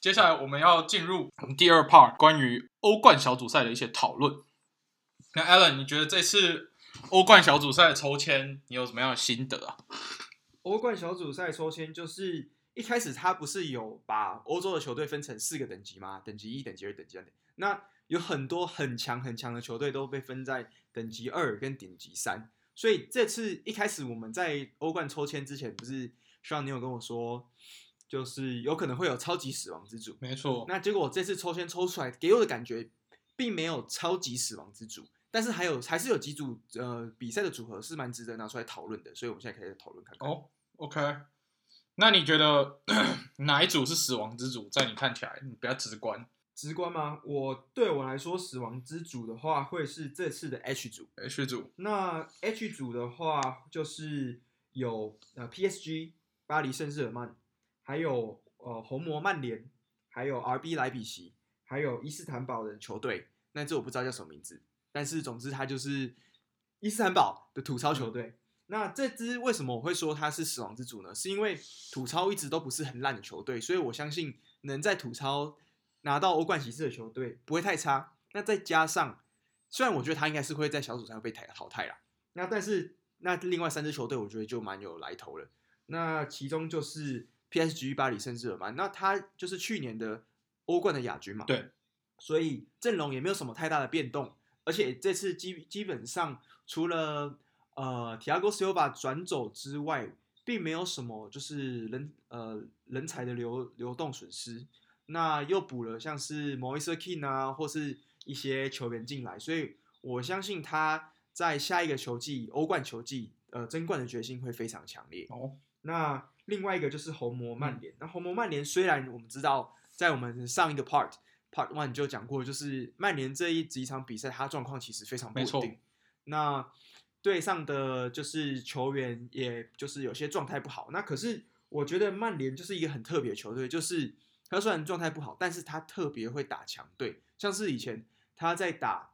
接下来我们要进入我们第二 part 关于欧冠小组赛的一些讨论。那 Alan，你觉得这次欧冠小组赛抽签你有什么样的心得啊？欧冠小组赛抽签就是一开始他不是有把欧洲的球队分成四个等级吗？等级一、等级二、等级三。那有很多很强很强的球队都被分在等级二跟等级三。所以这次一开始我们在欧冠抽签之前，不是希望你有跟我说，就是有可能会有超级死亡之组。没错。那结果这次抽签抽出来，给我的感觉并没有超级死亡之组，但是还有还是有几组呃比赛的组合是蛮值得拿出来讨论的。所以我们现在可以讨论看看。哦，OK。那你觉得 哪一组是死亡之组？在你看起来，你比较直观。直观吗？我对我来说，死亡之组的话，会是这次的 H 组。H 组。那 H 组的话，就是有呃 PSG 巴黎圣日耳曼，还有呃红魔曼联，还有 RB 莱比锡，还有伊斯坦堡的球队。那这我不知道叫什么名字，但是总之它就是伊斯坦堡的土超球队。那这支为什么我会说它是死亡之组呢？是因为土超一直都不是很烂的球队，所以我相信能在土超。拿到欧冠席次的球队不会太差，那再加上，虽然我觉得他应该是会在小组赛被淘汰啦，那但是那另外三支球队我觉得就蛮有来头了，那其中就是 PSG 巴黎圣日耳曼，那他就是去年的欧冠的亚军嘛，对，所以阵容也没有什么太大的变动，而且这次基基本上除了呃 Thiago Silva 转走之外，并没有什么就是人呃人才的流流动损失。那又补了像是 Moise King 啊，或是一些球员进来，所以我相信他在下一个球季欧冠球季，呃，争冠的决心会非常强烈。哦，那另外一个就是红魔曼联。嗯、那红魔曼联虽然我们知道，在我们上一个 part part one 就讲过，就是曼联这一几场比赛，他状况其实非常不稳定。那队上的就是球员，也就是有些状态不好。那可是我觉得曼联就是一个很特别的球队，就是。他虽然状态不好，但是他特别会打强队，像是以前他在打，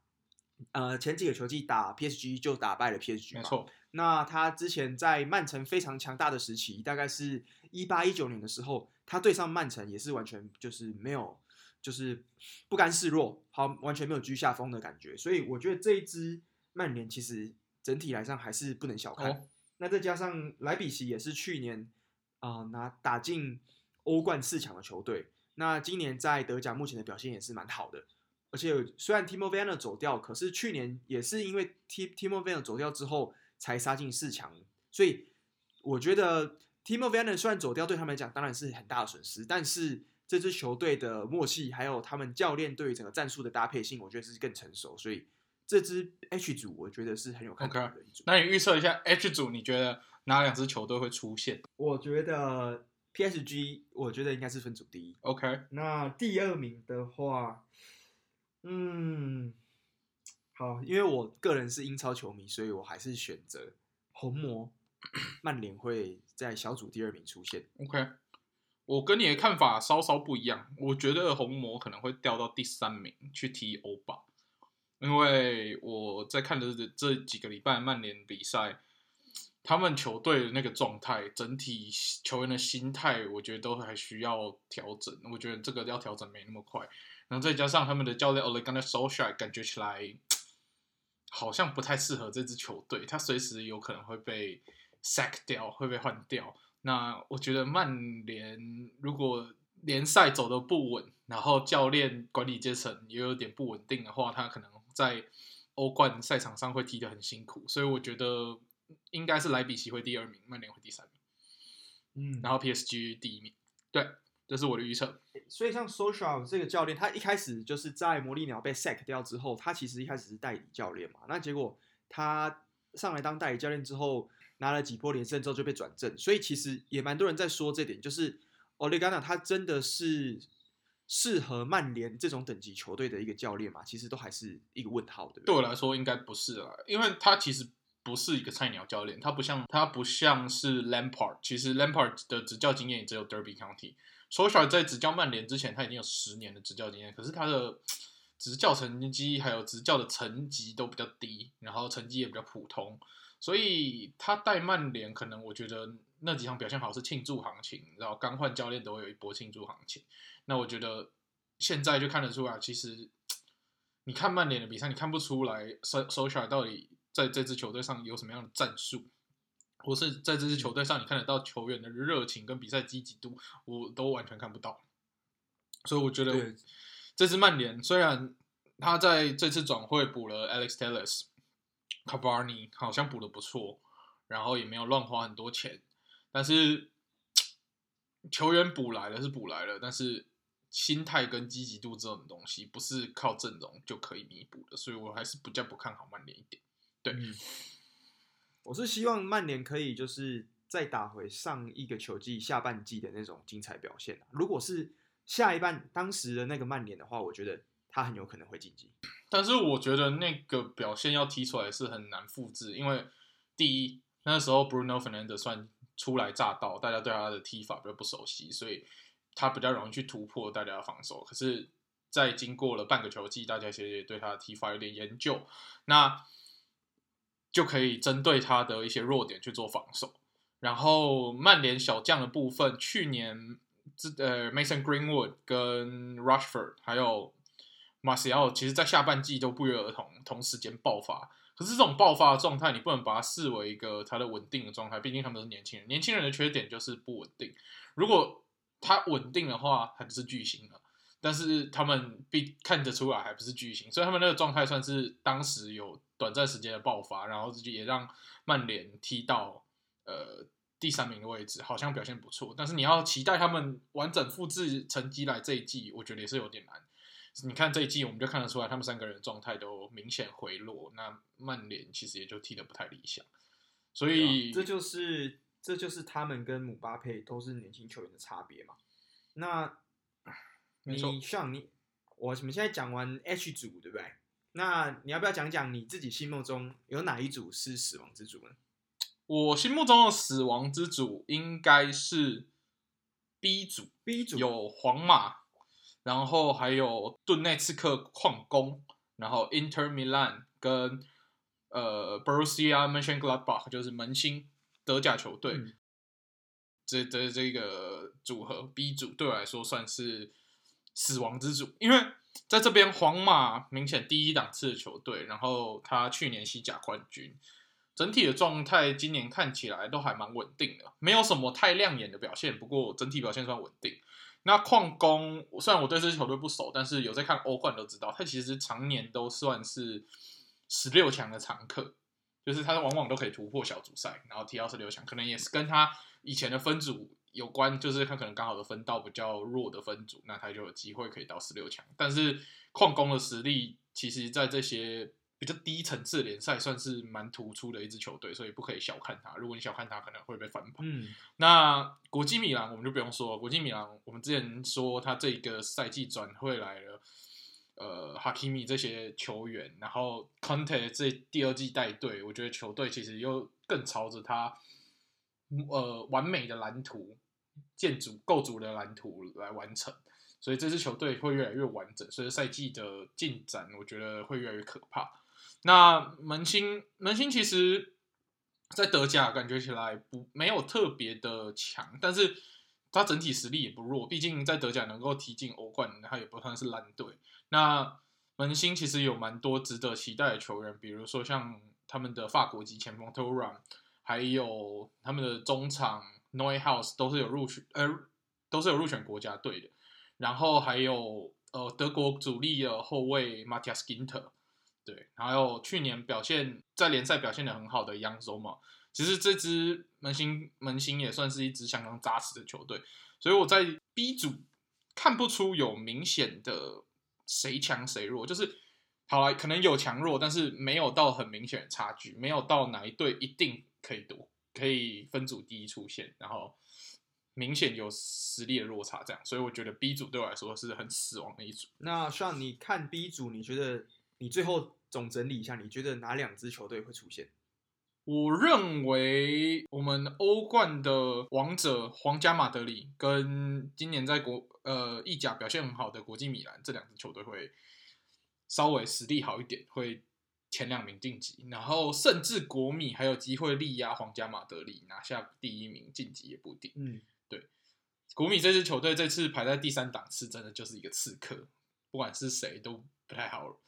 呃，前几个球季打 PSG 就打败了 PSG 嘛。没错。那他之前在曼城非常强大的时期，大概是一八一九年的时候，他对上曼城也是完全就是没有，就是不甘示弱，好，完全没有居下风的感觉。所以我觉得这一支曼联其实整体来上还是不能小看。哦、那再加上莱比锡也是去年啊、呃、拿打进。欧冠四强的球队，那今年在德甲目前的表现也是蛮好的，而且虽然 Timo Werner 走掉，可是去年也是因为 Timo Werner 走掉之后才杀进四强，所以我觉得 Timo Werner 虽然走掉对他们来讲当然是很大的损失，但是这支球队的默契还有他们教练对于整个战术的搭配性，我觉得是更成熟，所以这支 H 组我觉得是很有看头的一组。Okay. 那你预测一下 H 组，你觉得哪两支球队会出现？我觉得。PSG 我觉得应该是分组第一。OK，那第二名的话，嗯，好，因为我个人是英超球迷，所以我还是选择红魔曼联会在小组第二名出现。OK，我跟你的看法稍稍不一样，我觉得红魔可能会掉到第三名去踢欧霸，因为我在看的这这几个礼拜曼联比赛。他们球队的那个状态，整体球员的心态，我觉得都还需要调整。我觉得这个要调整没那么快。然后再加上他们的教练 Ole Gunnar Solskjaer 感觉起来好像不太适合这支球队，他随时有可能会被 sack 掉，会被换掉。那我觉得曼联如果联赛走得不稳，然后教练管理阶层也有点不稳定的话，他可能在欧冠赛场上会踢得很辛苦。所以我觉得。应该是莱比锡会第二名，曼联会第三名，嗯，然后 PSG 第一名，对，这是我的预测。所以像 Solskjaer 这个教练，他一开始就是在魔力鸟被 sack 掉之后，他其实一开始是代理教练嘛，那结果他上来当代理教练之后，拿了几波连胜之后就被转正，所以其实也蛮多人在说这点，就是 Ole Gunnar 他真的是适合曼联这种等级球队的一个教练嘛？其实都还是一个问号的。对我来说应该不是啦，因为他其实。不是一个菜鸟教练，他不像他不像是 Lampard，其实 Lampard 的执教经验也只有 Derby County。Solskjaer 在执教曼联之前，他已经有十年的执教经验，可是他的执教成绩还有执教的成绩都比较低，然后成绩也比较普通，所以他带曼联可能我觉得那几场表现好是庆祝行情，然后刚换教练都会有一波庆祝行情。那我觉得现在就看得出来，其实 你看曼联的比赛，你看不出来 Solskjaer 到底在这支球队上有什么样的战术。或是在这支球队上，你看得到球员的热情跟比赛积极度，我都完全看不到。所以我觉得这支曼联虽然他在这次转会补了 Alex Telles、Cavani，好像补的不错，然后也没有乱花很多钱，但是球员补来了是补来了，但是心态跟积极度这种东西不是靠阵容就可以弥补的，所以我还是比较不看好曼联一点。对。嗯我是希望曼联可以就是再打回上一个球季下半季的那种精彩表现。如果是下一半当时的那个曼联的话，我觉得他很有可能会晋级。但是我觉得那个表现要踢出来是很难复制，因为第一那时候 Bruno Fernandes 算初来乍到，大家对他的踢法比较不熟悉，所以他比较容易去突破大家的防守。可是，在经过了半个球季，大家其实也对他的踢法有点研究。那就可以针对他的一些弱点去做防守。然后曼联小将的部分，去年这呃 Mason Greenwood 跟 Rashford 还有 Martial，其实在下半季都不约而同同时间爆发。可是这种爆发的状态，你不能把它视为一个他的稳定的状态，毕竟他们都是年轻人。年轻人的缺点就是不稳定。如果他稳定的话，他就是巨星了。但是他们必看得出来还不是巨星，所以他们那个状态算是当时有短暂时间的爆发，然后自己也让曼联踢到呃第三名的位置，好像表现不错。但是你要期待他们完整复制成绩来这一季，我觉得也是有点难。你看这一季，我们就看得出来他们三个人的状态都明显回落，那曼联其实也就踢得不太理想。所以、啊、这就是这就是他们跟姆巴佩都是年轻球员的差别嘛。那。你像你，我们现在讲完 H 组，对不对？那你要不要讲讲你自己心目中有哪一组是死亡之组呢？我心目中的死亡之组应该是 B 组，B 组有皇马，然后还有顿内茨克矿工，然后 Inter Milan 跟呃 Borussia Mönchengladbach 就是门兴德甲球队，嗯、这这这个组合 B 组对我来说算是。死亡之组，因为在这边皇马明显第一档次的球队，然后他去年西甲冠军，整体的状态今年看起来都还蛮稳定的，没有什么太亮眼的表现，不过整体表现算稳定。那矿工虽然我对这支球队不熟，但是有在看欧冠都知道，他其实常年都算是十六强的常客，就是他往往都可以突破小组赛，然后踢到十六强，可能也是跟他以前的分组。有关就是他可能刚好的分到比较弱的分组，那他就有机会可以到十六强。但是矿工的实力，其实，在这些比较低层次联赛算是蛮突出的一支球队，所以不可以小看他。如果你小看他，可能会被翻盘。嗯，那国际米兰我们就不用说，国际米兰我们之前说他这个赛季转会来了，呃，哈基米这些球员，然后 Conte 这第二季带队，我觉得球队其实又更朝着他呃完美的蓝图。建筑构筑的蓝图来完成，所以这支球队会越来越完整，所以赛季的进展我觉得会越来越可怕。那门兴门兴其实，在德甲感觉起来不没有特别的强，但是他整体实力也不弱，毕竟在德甲能够踢进欧冠，他也不算是烂队。那门兴其实有蛮多值得期待的球员，比如说像他们的法国籍前锋 t o r a m 还有他们的中场。Neuhaus 都是有入选，呃，都是有入选国家队的。然后还有呃德国主力的后卫 Matthias Ginter，对，还有去年表现在联赛表现的很好的 Young Zoma。其实这支门兴门兴也算是一支相当扎实的球队，所以我在 B 组看不出有明显的谁强谁弱，就是好了，可能有强弱，但是没有到很明显的差距，没有到哪一队一定可以夺。可以分组第一出现，然后明显有实力的落差，这样，所以我觉得 B 组对我来说是很死亡的一组。那像你看 B 组，你觉得你最后总整理一下，你觉得哪两支球队会出现？我认为我们欧冠的王者皇家马德里跟今年在国呃意甲表现很好的国际米兰这两支球队会稍微实力好一点，会前两名晋级，然后甚至国米还有机会力压皇家马德里拿下第一名晋级也不一定。嗯，对，国米这支球队这次排在第三档次，真的就是一个刺客，不管是谁都不太好，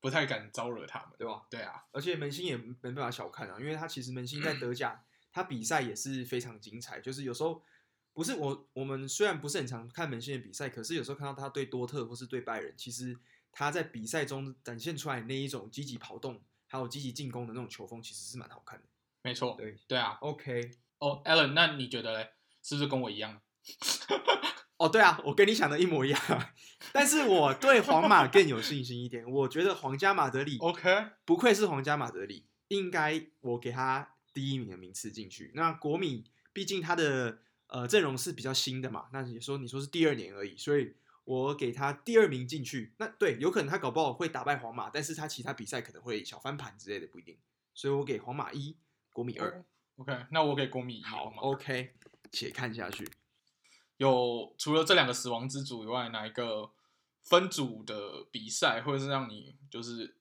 不太敢招惹他们，对吧？对啊，而且门兴也没办法小看啊，因为他其实门兴在德甲，他比赛也是非常精彩，就是有时候。不是我，我们虽然不是很常看门兴的比赛，可是有时候看到他对多特或是对拜仁，其实他在比赛中展现出来那一种积极跑动，还有积极进攻的那种球风，其实是蛮好看的。没错，对对啊。OK，哦，Allen，那你觉得嘞？是不是跟我一样？哦，对啊，我跟你想的一模一样，但是我对皇马更有信心一点。我觉得皇家马德里，OK，不愧是皇家马德里，应该我给他第一名的名次进去。那国米，毕竟他的。呃，阵容是比较新的嘛，那你说你说是第二年而已，所以我给他第二名进去。那对，有可能他搞不好会打败皇马，但是他其他比赛可能会小翻盘之类的，不一定。所以我给皇马一，国米二。OK，那我给国米一。好，OK，且看下去。有除了这两个死亡之组以外，哪一个分组的比赛，或者是让你就是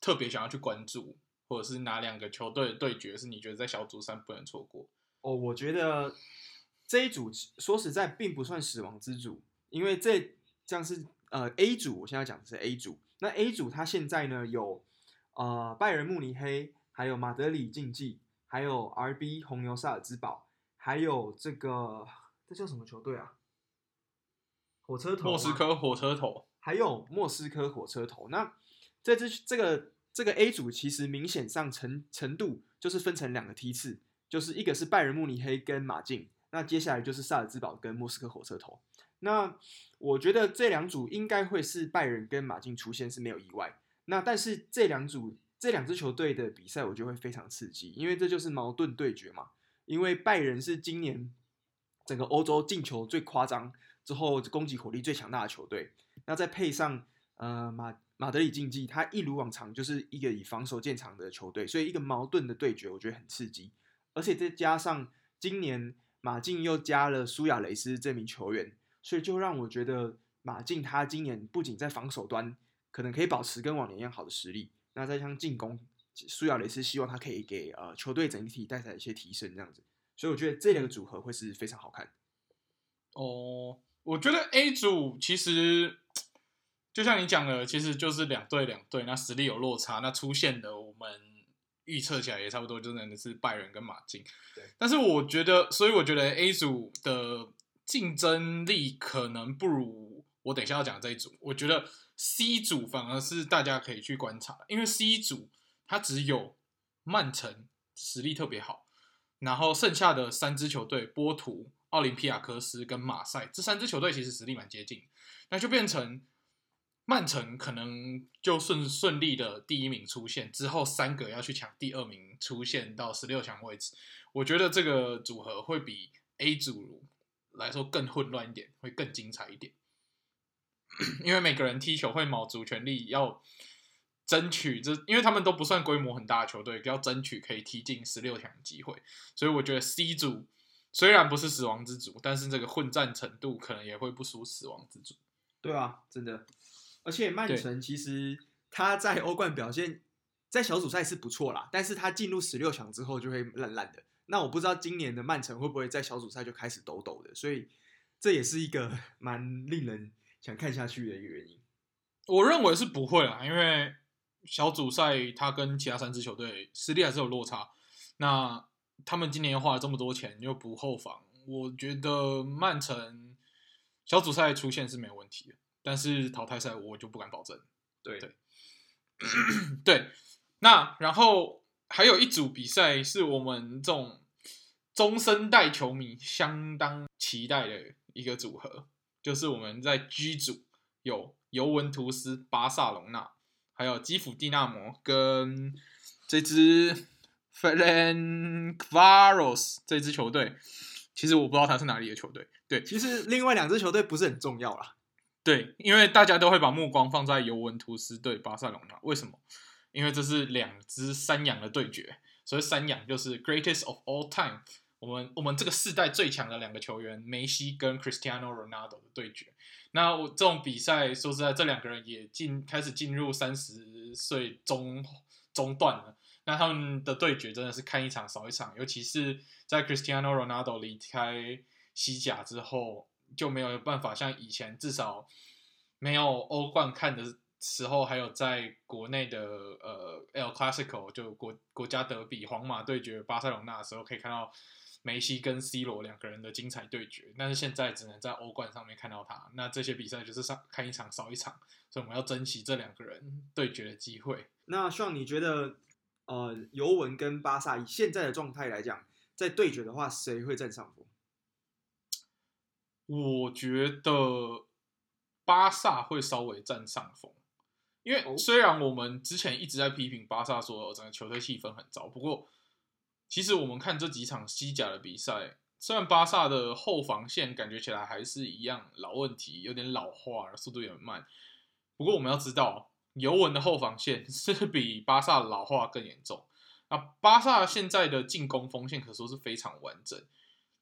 特别想要去关注，或者是哪两个球队的对决是你觉得在小组赛不能错过？哦，我觉得。这一组说实在并不算死亡之组，因为这这样是呃 A 组，我现在讲的是 A 组。那 A 组它现在呢有呃拜仁慕尼黑，还有马德里竞技，还有 RB 红牛萨尔兹堡，还有这个这叫什么球队啊？火车头？莫斯科火车头。还有莫斯科火车头。那这支这个这个 A 组其实明显上程程度就是分成两个梯次，就是一个是拜仁慕尼黑跟马竞。那接下来就是萨尔兹堡跟莫斯科火车头。那我觉得这两组应该会是拜仁跟马竞出现是没有意外。那但是这两组这两支球队的比赛，我觉得会非常刺激，因为这就是矛盾对决嘛。因为拜仁是今年整个欧洲进球最夸张，之后攻击火力最强大的球队。那再配上呃马马德里竞技，它一如往常就是一个以防守见长的球队，所以一个矛盾的对决，我觉得很刺激。而且再加上今年。马竞又加了苏亚雷斯这名球员，所以就让我觉得马竞他今年不仅在防守端可能可以保持跟往年一样好的实力，那再像进攻，苏亚雷斯希望他可以给呃球队整体带来一些提升，这样子，所以我觉得这两个组合会是非常好看。哦，我觉得 A 组其实就像你讲的，其实就是两队两队，那实力有落差，那出现的我们。预测起来也差不多，就真的是拜仁跟马竞。对，但是我觉得，所以我觉得 A 组的竞争力可能不如我等一下要讲这一组。我觉得 C 组反而是大家可以去观察，因为 C 组它只有曼城实力特别好，然后剩下的三支球队波图、奥林匹亚科斯跟马赛这三支球队其实实力蛮接近，那就变成。曼城可能就顺顺利的第一名出现，之后三个要去抢第二名出现到十六强位置，我觉得这个组合会比 A 组来说更混乱一点，会更精彩一点。因为每个人踢球会卯足全力要争取这，因为他们都不算规模很大的球队，要争取可以踢进十六强的机会，所以我觉得 C 组虽然不是死亡之组，但是这个混战程度可能也会不输死亡之组。对啊，真的。而且曼城其实他在欧冠表现，在小组赛是不错啦，但是他进入十六强之后就会烂烂的。那我不知道今年的曼城会不会在小组赛就开始抖抖的，所以这也是一个 蛮令人想看下去的一个原因。我认为是不会啦，因为小组赛他跟其他三支球队实力还是有落差。那他们今年花了这么多钱又补后防，我觉得曼城小组赛出现是没有问题的。但是淘汰赛我就不敢保证。对对 对，那然后还有一组比赛是我们这种中生代球迷相当期待的一个组合，就是我们在 G 组有尤文图斯、巴萨隆纳，还有基辅蒂纳摩跟这支 f e r e n c v a r o s 这支球队。其实我不知道他是哪里的球队。对，其实另外两支球队不是很重要啦。对，因为大家都会把目光放在尤文图斯对巴塞隆纳，为什么？因为这是两只山羊的对决，所以山羊就是 greatest of all time。我们我们这个世代最强的两个球员，梅西跟 Cristiano Ronaldo 的对决。那我这种比赛，说实在，这两个人也进开始进入三十岁中中段了。那他们的对决真的是看一场少一场，尤其是在 Cristiano Ronaldo 离开西甲之后，就没有办法像以前，至少没有欧冠看的时候，还有在国内的呃 El Classico 就国国家德比，皇马对决巴塞罗那的时候，可以看到。梅西跟 C 罗两个人的精彩对决，但是现在只能在欧冠上面看到他。那这些比赛就是上看一场少一场，所以我们要珍惜这两个人对决的机会。那希望你觉得，呃，尤文跟巴萨以现在的状态来讲，在对决的话，谁会占上风？我觉得巴萨会稍微占上风，因为虽然我们之前一直在批评巴萨说整个球队气氛很糟，不过。其实我们看这几场西甲的比赛，虽然巴萨的后防线感觉起来还是一样老问题，有点老化，速度也很慢。不过我们要知道，尤文的后防线 是比巴萨老化更严重。那巴萨现在的进攻锋线可说是非常完整，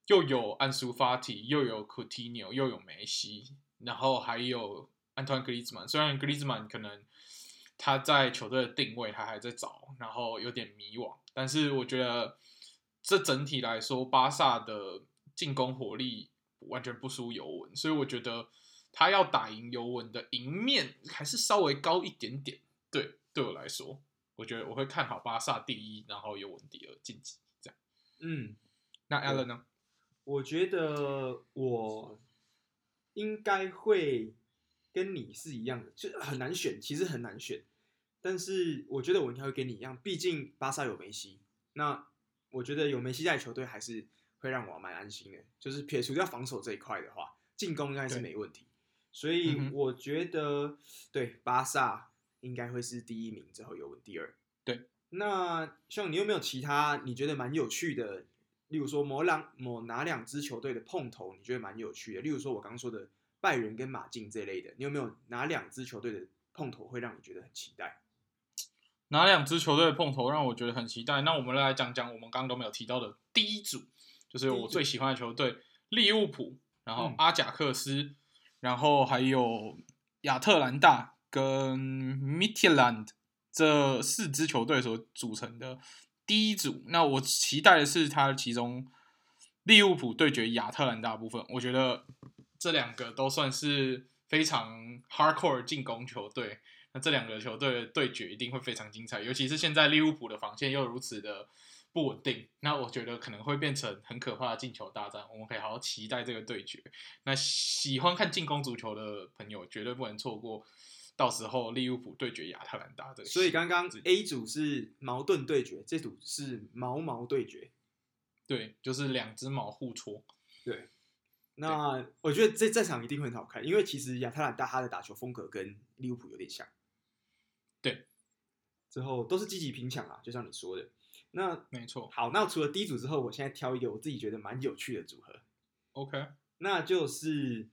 又有安苏法提，又有库蒂尼奥，又有梅西，然后还有安托万格里兹曼。虽然格里兹曼可能他在球队的定位他还在找，然后有点迷惘，但是我觉得。这整体来说，巴萨的进攻火力完全不输尤文，所以我觉得他要打赢尤文的赢面还是稍微高一点点。对，对我来说，我觉得我会看好巴萨第一，然后尤文第二晋级。这样，嗯，那 Allen 呢？我觉得我应该会跟你是一样的，就很难选，其实很难选。但是我觉得我应该会跟你一样，毕竟巴萨有梅西。那我觉得有梅西在球队还是会让我蛮安心的，就是撇除掉防守这一块的话，进攻应该是没问题。所以我觉得，嗯、对巴萨应该会是第一名，之后尤文第二。对，那像你有没有其他你觉得蛮有趣的？例如说某两某哪两支球队的碰头，你觉得蛮有趣的？例如说我刚刚说的拜仁跟马竞这类的，你有没有哪两支球队的碰头会让你觉得很期待？哪两支球队的碰头让我觉得很期待？那我们来讲讲我们刚刚都没有提到的第一组，就是我最喜欢的球队利物浦，然后阿贾克斯，然后还有亚特兰大跟米特兰这四支球队所组成的第一组。那我期待的是他其中利物浦对决亚特兰大部分，我觉得这两个都算是非常 hardcore 进攻球队。那这两个球队的对决一定会非常精彩，尤其是现在利物浦的防线又如此的不稳定，那我觉得可能会变成很可怕的进球大战。我们可以好好期待这个对决。那喜欢看进攻足球的朋友绝对不能错过，到时候利物浦对决亚特兰大这个。所以刚刚 A 组是矛盾对决，这组是毛毛对决。对，就是两只毛互戳。对，那我觉得这这场一定会很好看，因为其实亚特兰大他的打球风格跟利物浦有点像。对，之后都是积极拼抢啊，就像你说的。那没错。好，那除了第一组之后，我现在挑一个我自己觉得蛮有趣的组合。OK，那就是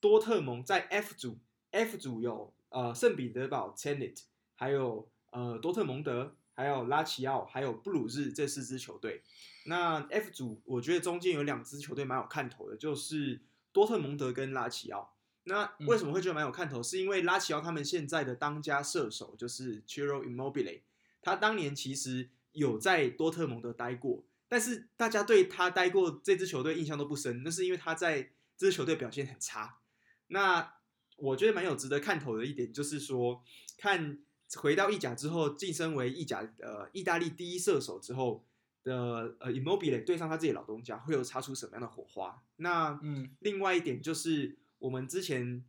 多特蒙在 F 组，F 组有呃圣彼得堡 t e n i t 还有呃多特蒙德，还有拉齐奥，还有布鲁日这四支球队。那 F 组我觉得中间有两支球队蛮有看头的，就是多特蒙德跟拉齐奥。那为什么会觉得蛮有看头？嗯、是因为拉齐奥他们现在的当家射手就是 Chiro Immobile，他当年其实有在多特蒙德待过，但是大家对他待过这支球队印象都不深，那是因为他在这支球队表现很差。那我觉得蛮有值得看头的一点就是说，看回到意甲之后晋升为意甲呃意大利第一射手之后的呃 Immobile 对上他自己老东家会有擦出什么样的火花？那嗯，另外一点就是。我们之前，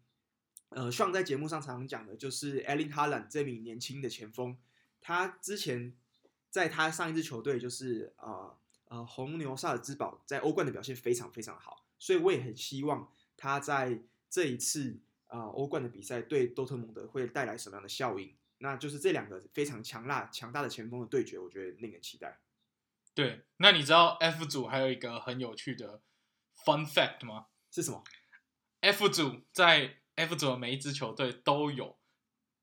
呃，上在节目上常常讲的，就是 Erling Haaland 这名年轻的前锋，他之前在他上一支球队，就是呃呃红牛萨尔兹堡，在欧冠的表现非常非常好，所以我也很希望他在这一次啊、呃、欧冠的比赛对多特蒙德会带来什么样的效应？那就是这两个非常强大强大的前锋的对决，我觉得令人期待。对，那你知道 F 组还有一个很有趣的 fun fact 吗？是什么？F 组在 F 组的每一支球队都有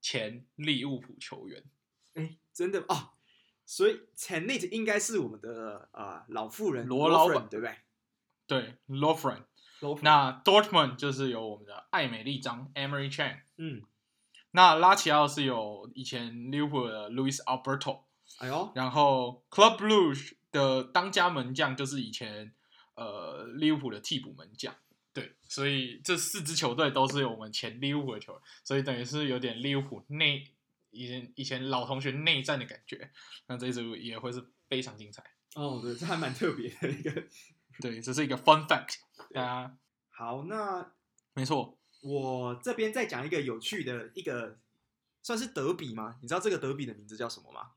前利物浦球员，哎，真的啊！所以 t e n n i t 应该是我们的呃老妇人罗老板，对不对？对 l o f r e n。那 Dortmund 就是有我们的艾美丽张 Emery Chan，。嗯。那拉齐奥是有以前利物浦的 Luis Alberto。哎呦。然后 Club Brugge 的当家门将就是以前呃利物浦的替补门将。对，所以这四支球队都是有我们前利物浦的球员，所以等于是有点利物浦内以前以前老同学内战的感觉。那这一组也会是非常精彩。哦，对，这还蛮特别的一个。对，这是一个 fun fact。大家好，那没错，我这边再讲一个有趣的一个，算是德比吗？你知道这个德比的名字叫什么吗？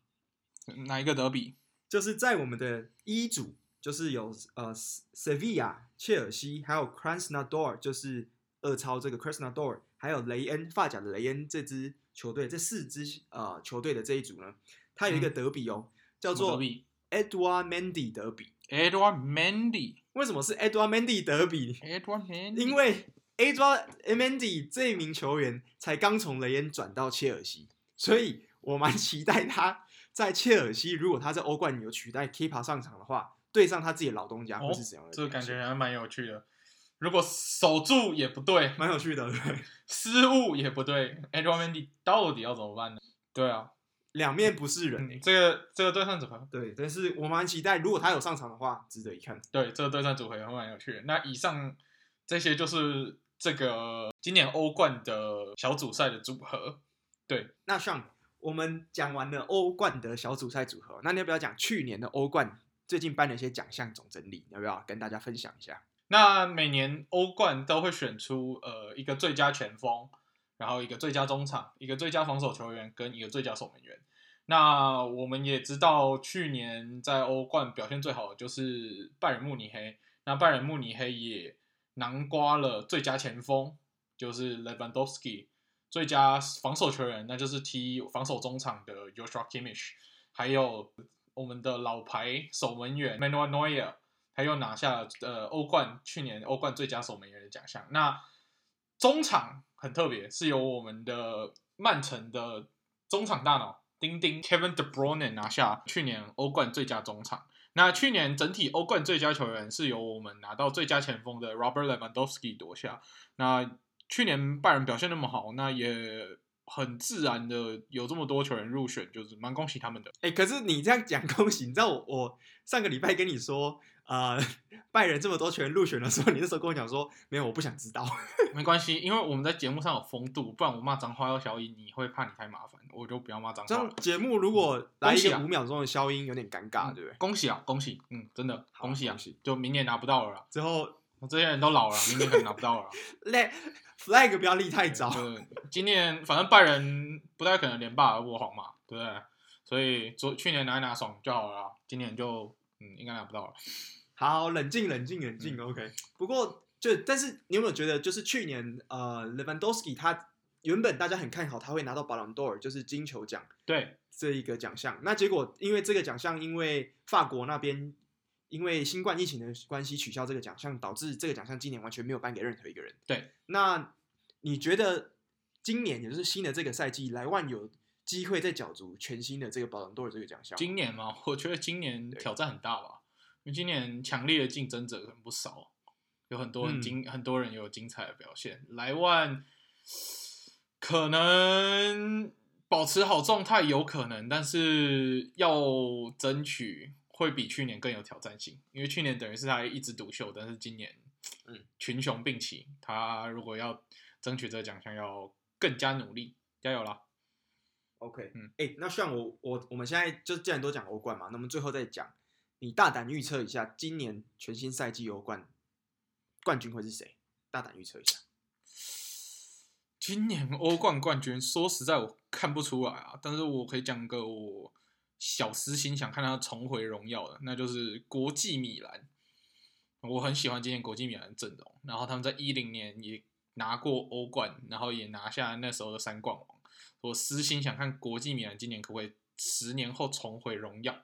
哪一个德比？就是在我们的一组。就是有呃，Sevilla 切尔西，还有 Krasnodar 就是二超这个 Krasnodar 还有雷恩发甲的雷恩这支球队，这四支呃球队的这一组呢，它有一个德比哦，嗯、叫做 Edouard Mendy 德比。Edouard Mendy 为什么是 Edouard Mendy 德比？Edouard Mendy 因为 Edouard Mendy 这一名球员才刚从雷恩转到切尔西，所以我蛮期待他在切尔西，如果他在欧冠有取代 Kepa 上场的话。对上他自己的老东家会是怎样的？哦？这个感觉还蛮有趣的。如果守住也不对，蛮有趣的。对，失误也不对，Edouard Mendy 到底要怎么办呢？对啊，两面不是人。嗯、这个这个对战组合，对，但是我蛮期待，如果他有上场的话，值得一看。对，这个对战组合也蛮有趣的。那以上这些就是这个今年欧冠的小组赛的组合。对，那上我们讲完了欧冠的小组赛组合，那你要不要讲去年的欧冠？最近颁了一些奖项总整理，要不要跟大家分享一下？那每年欧冠都会选出呃一个最佳前锋，然后一个最佳中场，一个最佳防守球员跟一个最佳守门员。那我们也知道，去年在欧冠表现最好的就是拜仁慕尼黑。那拜仁慕尼黑也囊括了最佳前锋，就是 Lewandowski；最佳防守球员，那就是踢防守中场的 Joshua Kimmich，还有。我们的老牌守门员 Manuel Neuer，他又拿下了呃欧冠去年欧冠最佳守门员的奖项。那中场很特别，是由我们的曼城的中场大脑丁丁 Kevin De Bruyne 拿下去年欧冠最佳中场。那去年整体欧冠最佳球员是由我们拿到最佳前锋的 Robert Lewandowski 夺下。那去年拜仁表现那么好，那也。很自然的有这么多球员入选，就是蛮恭喜他们的。哎、欸，可是你这样讲 恭喜，你知道我我上个礼拜跟你说，呃，拜仁这么多球员入选的时候，你那时候跟我讲说，没有，我不想知道。没关系，因为我们在节目上有风度，不然我骂脏话要消音，你会怕你太麻烦，我就不要骂脏话。这样节目如果来一个五秒钟的消音，有点尴尬，对不对？恭喜啊，恭喜，嗯，真的恭喜啊，恭喜，就明年拿不到了啦。之后这些人都老了，明年可能拿不到了。flag 不要立太早。今年反正拜仁不太可能连霸而过皇嘛，对不对？所以昨去年拿一拿爽就好了，今年就嗯应该拿不到了。好，冷静冷静冷静、嗯、，OK。不过就但是你有没有觉得，就是去年呃 Lewandowski 他原本大家很看好他会拿到 Ballon d'Or，就是金球奖，对这一个奖项。那结果因为这个奖项因为法国那边因为新冠疫情的关系取消这个奖项，导致这个奖项今年完全没有颁给任何一个人。对，那。你觉得今年也就是新的这个赛季，莱万有机会再角逐全新的这个保伦多尔这个奖项？今年吗？我觉得今年挑战很大吧，因为今年强烈的竞争者很不少，有很多很精、嗯、很多人有精彩的表现。莱万可能保持好状态有可能，但是要争取会比去年更有挑战性，因为去年等于是他一枝独秀，但是今年嗯群雄并起，他如果要。争取这个奖项要更加努力，加油啦！OK，嗯，哎、欸，那像我我我们现在就既然都讲欧冠嘛，那么最后再讲，你大胆预测一下，今年全新赛季欧冠冠军会是谁？大胆预测一下。今年欧冠冠军，说实在我看不出来啊，但是我可以讲个我小私心，想看他重回荣耀的，那就是国际米兰。我很喜欢今年国际米兰的阵容，然后他们在一零年也。拿过欧冠，然后也拿下那时候的三冠王。我私心想看国际米兰今年可不可以十年后重回荣耀？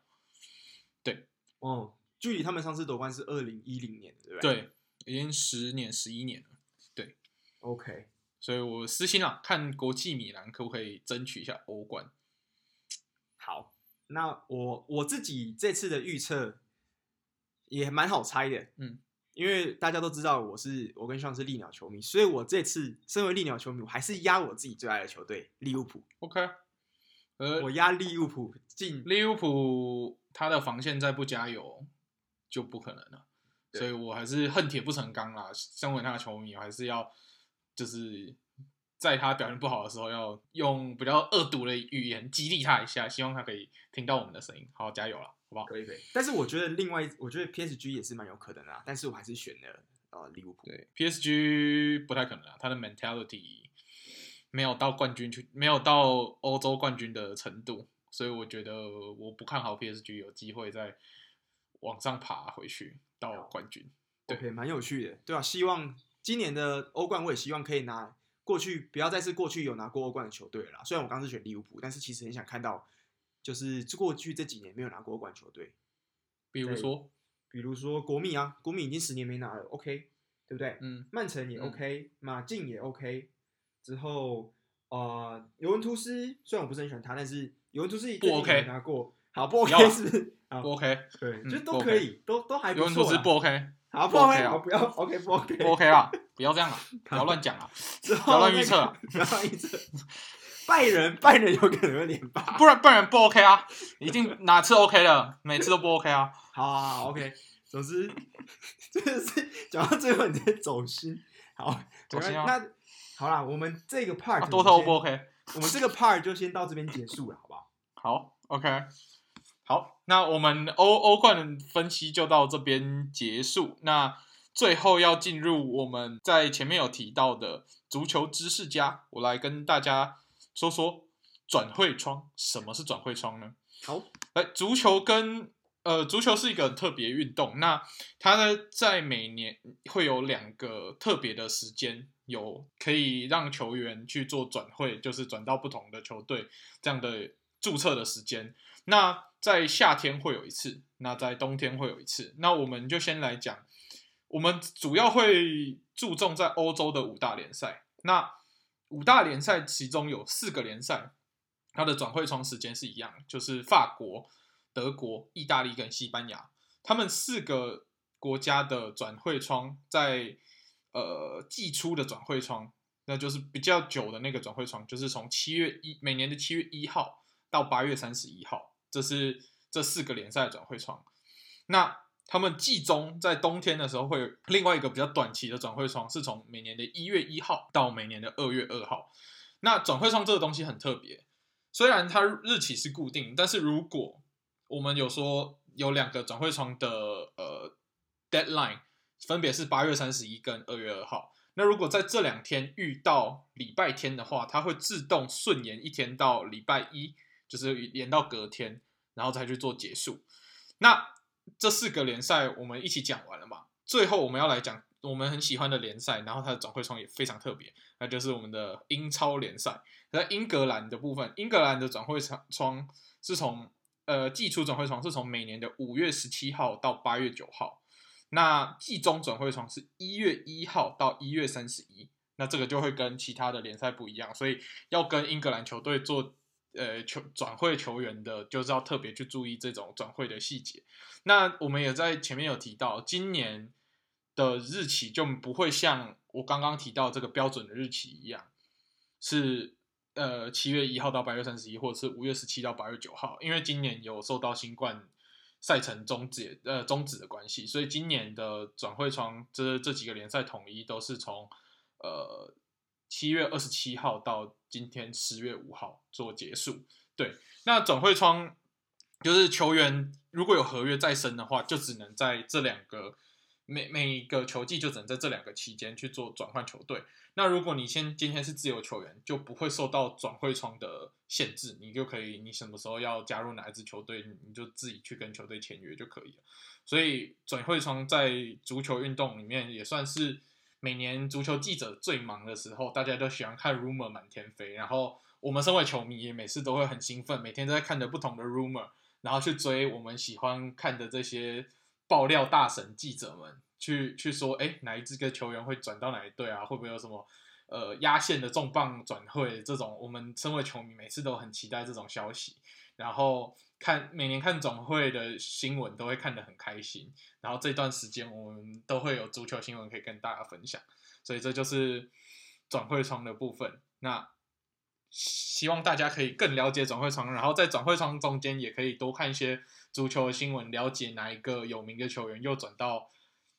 对，哦，距离他们上次夺冠是二零一零年，对不对？对，已经十年、十一年了。对，OK，所以我私心啊，看国际米兰可不可以争取一下欧冠。好。那我我自己这次的预测也蛮好猜的，嗯，因为大家都知道我是我跟上是利鸟球迷，所以我这次身为利鸟球迷，我还是压我自己最爱的球队利物浦。OK，呃，我压利物浦进利物浦，他的防线再不加油就不可能了，所以我还是恨铁不成钢啦。身为他的球迷，我还是要就是。在他表现不好的时候，要用比较恶毒的语言激励他一下，希望他可以听到我们的声音。好，加油了，好不好？可以可以。但是我觉得另外，我觉得 PSG 也是蛮有可能的啊。但是我还是选了呃利物浦。对，PSG 不太可能啊，他的 mentality 没有到冠军去，没有到欧洲冠军的程度，所以我觉得我不看好 PSG 有机会再往上爬回去到冠军。对，蛮有趣的，对啊，希望今年的欧冠，我也希望可以拿。过去不要再是过去有拿过欧冠的球队了啦。虽然我刚刚是选利物浦，但是其实很想看到，就是过去这几年没有拿过欧冠球队，比如说，比如说国米啊，国米已经十年没拿了，OK，对不对？嗯，曼城也 OK，嗯，马竞也 OK，之后呃，尤文图斯虽然我不是很喜欢他，但是尤文图斯也不 OK 拿过，好不 OK 是不是？不 OK，对，嗯，就都可以，都都还不错。尤文图斯不 OK。好，不 OK，啊，不要 OK，不 OK，不 OK 啦，不要这样了，不要乱讲啊，不要乱预测，不要乱预测。拜仁，拜仁有可能会连败，不然拜仁不 OK 啊，一定哪次 OK 了，每次都不 OK 啊。好，好，好，OK。总之，真的是讲到最后你在走心，好，走心啊。那好啦，我们这个 part 多头不 OK，我们这个 part 就先到这边结束了，好不好？好，OK。好，那我们欧欧冠的分析就到这边结束。那最后要进入我们在前面有提到的足球知识家，我来跟大家说说转会窗。什么是转会窗呢？好，来，足球跟呃，足球是一个特别运动。那它呢，在每年会有两个特别的时间，有可以让球员去做转会，就是转到不同的球队这样的注册的时间。那在夏天会有一次，那在冬天会有一次。那我们就先来讲，我们主要会注重在欧洲的五大联赛。那五大联赛其中有四个联赛，它的转会窗时间是一样，就是法国、德国、意大利跟西班牙。他们四个国家的转会窗在呃季初的转会窗，那就是比较久的那个转会窗，就是从七月一每年的七月一号到八月三十一号。这是这四个联赛的转会窗，那他们季中在冬天的时候会有另外一个比较短期的转会窗，是从每年的一月一号到每年的二月二号。那转会窗这个东西很特别，虽然它日期是固定，但是如果我们有说有两个转会窗的呃 deadline，分别是八月三十一跟二月二号，那如果在这两天遇到礼拜天的话，它会自动顺延一天到礼拜一。就是延到隔天，然后再去做结束。那这四个联赛我们一起讲完了嘛？最后我们要来讲我们很喜欢的联赛，然后它的转会窗也非常特别，那就是我们的英超联赛。在英格兰的部分，英格兰的转会窗窗是从呃季初转会窗是从每年的五月十七号到八月九号，那季中转会窗是一月一号到一月三十一。那这个就会跟其他的联赛不一样，所以要跟英格兰球队做。呃，球转会球员的，就是要特别去注意这种转会的细节。那我们也在前面有提到，今年的日期就不会像我刚刚提到这个标准的日期一样，是呃七月一号到八月三十一，或者是五月十七到八月九号，因为今年有受到新冠赛程终止呃终止的关系，所以今年的转会窗这这几个联赛统一都是从呃。七月二十七号到今天十月五号做结束。对，那转会窗就是球员如果有合约在身的话，就只能在这两个每每个球季就只能在这两个期间去做转换球队。那如果你先今天是自由球员，就不会受到转会窗的限制，你就可以你什么时候要加入哪一支球队，你就自己去跟球队签约就可以了。所以转会窗在足球运动里面也算是。每年足球记者最忙的时候，大家都喜欢看 rumor 满天飞，然后我们身为球迷也每次都会很兴奋，每天都在看着不同的 rumor，然后去追我们喜欢看的这些爆料大神记者们，去去说，哎，哪一支个球员会转到哪一队啊？会不会有什么呃压线的重磅转会？这种我们身为球迷每次都很期待这种消息，然后看每年看总会的新闻都会看得很开心，然后这段时间我们都会有足球新闻可以跟大家分享，所以这就是转会窗的部分。那希望大家可以更了解转会窗，然后在转会窗中间也可以多看一些足球的新闻，了解哪一个有名的球员又转到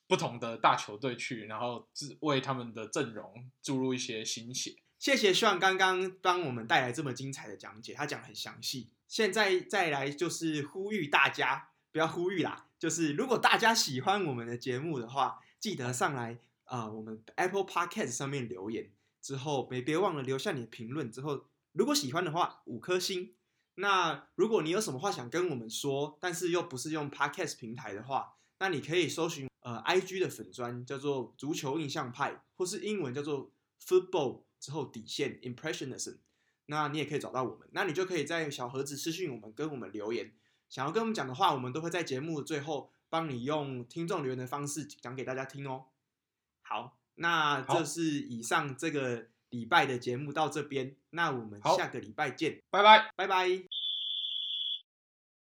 不同的大球队去，然后为他们的阵容注入一些新血。谢谢希望刚刚帮我们带来这么精彩的讲解，他讲很详细。现在再来就是呼吁大家，不要呼吁啦，就是如果大家喜欢我们的节目的话，记得上来啊、我们 Apple Podcast 上面留言之后，别别忘了留下你的评论。之后如果喜欢的话，五颗星。那如果你有什么话想跟我们说，但是又不是用 Podcast 平台的话，那你可以搜寻呃 IG 的粉专叫做足球印象派，或是英文叫做 Football。之后底线 Impressionism，那你也可以找到我们，那你就可以在小盒子私信我们，跟我们留言，想要跟我们讲的话，我们都会在节目的最后帮你用听众留言的方式讲给大家听哦。好，那这是以上这个礼拜的节目到这边，那我们下个礼拜见，拜拜，拜拜。